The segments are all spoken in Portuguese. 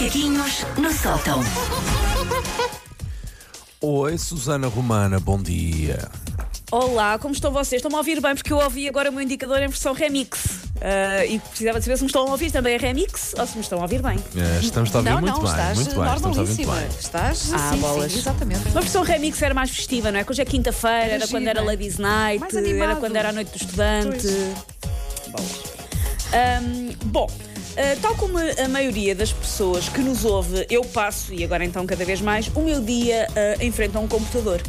Macaquinhos no sótão. Oi, Susana Romana, bom dia. Olá, como estão vocês? Estão-me a ouvir bem porque eu ouvi agora o meu indicador em versão remix. Ah, e precisava de saber se me estão a ouvir também a remix ou se me estão a ouvir bem. Eh, Estamos a ouvir não, muito não, bem, estás muito bem, estamos a ouvir muito normalíssima. bem. Estás Ah, sim, bolas. sim, exatamente. Uma versão remix era mais festiva, não é? Que hoje é quinta-feira, era quando era gira. Ladies Night, Mais era quando era a noite do estudante. Bolas. Ahm, bom, ah, tal como a maioria das pessoas que nos ouve, eu passo, e agora então cada vez mais, o meu dia ah, em frente a um computador.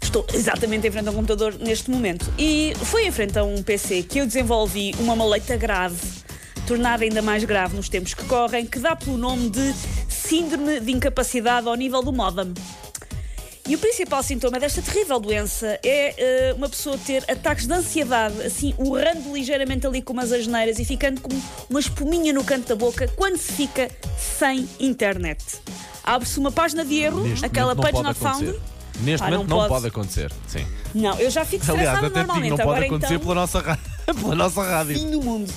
Estou exatamente em frente a um computador neste momento. E foi em frente a um PC que eu desenvolvi uma maleita grave, tornada ainda mais grave nos tempos que correm, que dá pelo nome de Síndrome de Incapacidade ao nível do modem. E o principal sintoma desta terrível doença é eh, uma pessoa ter ataques de ansiedade, assim, urrando ligeiramente ali com umas asneiras e ficando com uma espuminha no canto da boca quando se fica sem internet. Abre-se uma página de erro, Neste aquela not found. Neste Ah, momento não não, pode. pode acontecer. Sim. Não, eu já fico Aliás, estressada até te digo, normalmente. não pode Agora acontecer então, pela, nossa, ra- pela nossa rádio. fim do mundo.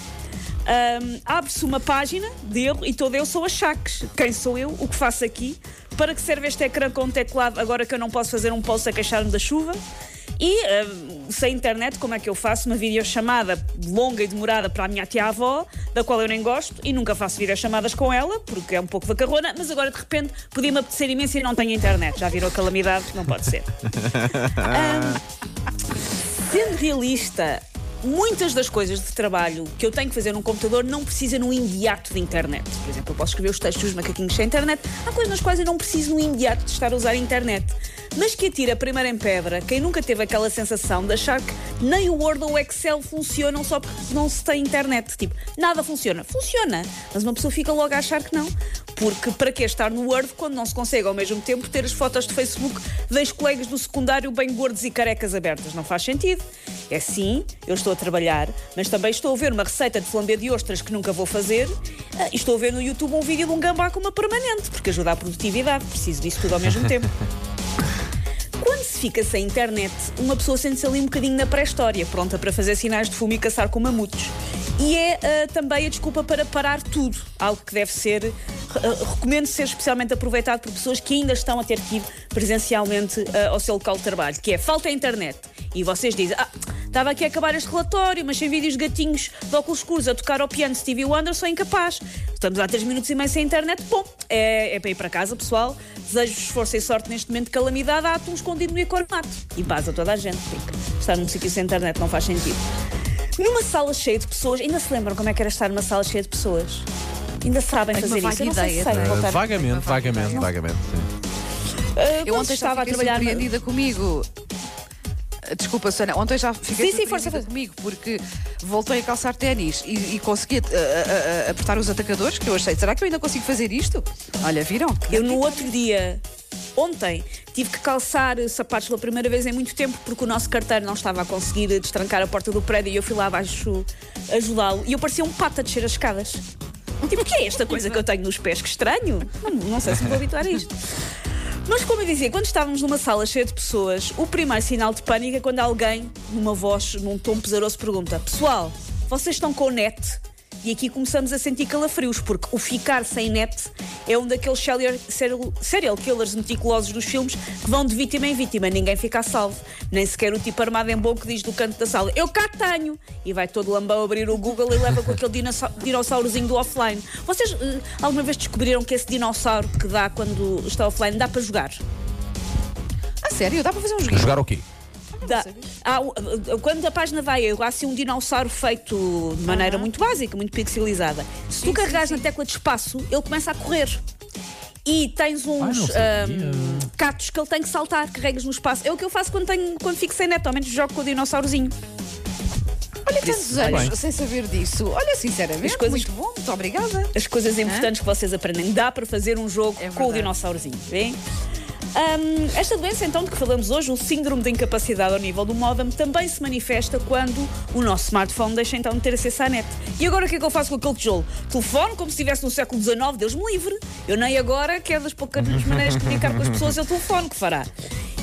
Ahm, Abre-se uma página de erro e todo eu sou a Chaves. Quem sou eu? O que faço aqui? Para que serve este ecrã com teclado agora que eu não posso fazer um post a queixar-me da chuva? E ahm, sem internet, como é que eu faço uma videochamada longa e demorada para a minha tia-avó, da qual eu nem gosto, e nunca faço videochamadas com ela, porque é um pouco vacarrona, mas agora de repente podia-me apetecer imenso e não tenho internet. Já virou calamidade? Não pode ser. Sendo realista, muitas das coisas de trabalho que eu tenho que fazer num computador não precisam no imediato de internet. Por exemplo, eu posso escrever os textos dos macaquinhos sem internet. Há coisas nas quais eu não preciso no imediato de estar a usar a internet. Mas que atira primeiro em pedra quem nunca teve aquela sensação de achar que nem o Word ou o Excel funcionam só porque não se tem internet. Tipo, nada funciona. Funciona, mas uma pessoa fica logo a achar que não. Porque para que estar no Word quando não se consegue ao mesmo tempo ter as fotos de Facebook das colegas do secundário bem gordos e carecas abertas? Não faz sentido. É sim, eu estou a trabalhar, mas também estou a ver uma receita de flambé de ostras que nunca vou fazer ah, e estou a ver no YouTube um vídeo de um gambá com uma permanente, porque ajuda à produtividade. Preciso disso tudo ao mesmo tempo. Quando se fica sem internet, uma pessoa sente-se ali um bocadinho na pré-história, pronta para fazer sinais de fumo e caçar com mamutos. E é ah, também a desculpa para parar tudo, algo que deve ser, ah, recomendo ser especialmente aproveitado por pessoas que ainda estão a ter que ir presencialmente ah, ao seu local de trabalho, que é falta a internet. E vocês dizem, ah, estava aqui a acabar este relatório, mas sem vídeos de gatinhos de óculos escuros a tocar ao piano Stevie Wonder, sou incapaz. Estamos há 3 minutos e meio sem internet. Bom, é, é para ir para casa, pessoal. Desejo-vos força e sorte neste momento de calamidade. Há atum escondido no economato. E paz a toda a gente, porque estar num sítio sem internet não faz sentido. Numa sala cheia de pessoas, ainda se lembram como é que era estar numa sala cheia de pessoas? Ainda sabem fazer isso? Eu não sei se sei tenho. voltar. Vagamente, vagamente, ideia. vagamente. sim. Ah, Eu ontem estava a trabalhar. na- surpreendida comigo. Desculpa, Sana, ontem já fiquei Sim, sim, força, força. comigo porque voltei a calçar ténis e, e consegui uh, uh, uh, apertar os atacadores que eu achei. Será que eu ainda consigo fazer isto? Olha, viram? Eu no outro dia, ontem, tive que calçar sapatos pela primeira vez em muito tempo porque o nosso carteiro não estava a conseguir destrancar a porta do prédio e eu fui lá abaixo ajudá-lo e eu parecia um pato a descer as escadas. Tipo, o que é esta coisa que eu tenho nos pés? Que estranho. Não, não sei se me vou habituar a isto. Mas como eu dizia, quando estávamos numa sala cheia de pessoas, o primeiro sinal de pânico é quando alguém, numa voz, num tom pesaroso, pergunta: Pessoal, vocês estão com net? E aqui começamos a sentir calafrios, porque o ficar sem net é um daqueles serial, killers meticulosos dos filmes que vão de vítima em vítima. Ninguém fica a salvo. Nem sequer o tipo armado em bom que diz do canto da sala: Eu cá tenho! E vai todo lambão abrir o Google e leva com aquele dinossauro, dinossaurozinho do offline. Vocês eh, alguma vez descobriram que esse dinossauro que dá quando está offline dá para jogar? A sério, dá para fazer um joguinho. Jogar o quê? Dá. Há um- quando a página vai, há assim um dinossauro feito de maneira muito básica, muito pixelizada. Se tu carregares na tecla de espaço, ele começa a correr. E tens uns Ai, ahm, catos que ele tem que saltar, carregas no espaço. É o que eu faço quando, tenho, quando fico sem net, ao menos jogo com o dinossaurozinho. Olha, tantos olha. anos sem saber disso. Olha, sinceramente, As coisas- muito bom, muito obrigada. As coisas importantes que vocês aprendem. Dá para fazer um jogo É com o dinossaurozinho, vêem? Hum, esta doença, então, de que falamos hoje, o síndrome de incapacidade ao nível do modem, também se manifesta quando o nosso smartphone deixa então de ter acesso à net. E agora o que é que eu faço com aquele tijolo? Telefone, como se estivesse no século XIX, Deus me livre. Eu nem agora, que é das poucas maneiras de comunicar com as pessoas, é o telefone que fará.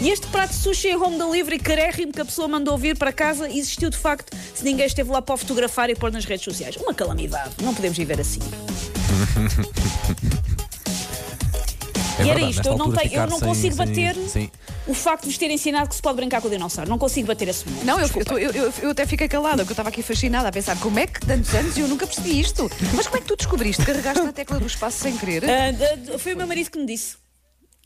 E este prato de sushi em home delivery carérrimo que a pessoa mandou vir para casa existiu de facto se ninguém esteve lá para fotografar e pôr nas redes sociais. Uma calamidade. Não podemos viver assim. É e era verdade, isto, nesta eu não, tenho, eu não sem- consigo sem- bater Sim. o facto de vos ter ensinado que se pode brincar com o dinossauro. Não consigo bater esse momento. Não, eu, eu, eu, eu- eu até fiquei calada, porque eu estava aqui fascinada a pensar como é que tantos anos e eu nunca percebi isto. Mas como é que tu descobriste? Carregaste na tecla do espaço sem querer? Da- foi o meu marido que me disse.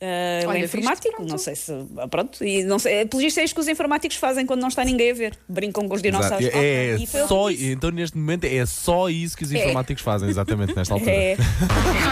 Ele Olha, é informático, não sei se. ah, Pronto, e não sei. Pelo visto é isto que os informáticos fazem quando não está ninguém a ver. Brincam com os Exato. dinossauros. É, que só, então neste momento é só isso que os informáticos fazem, exatamente nesta altura. É.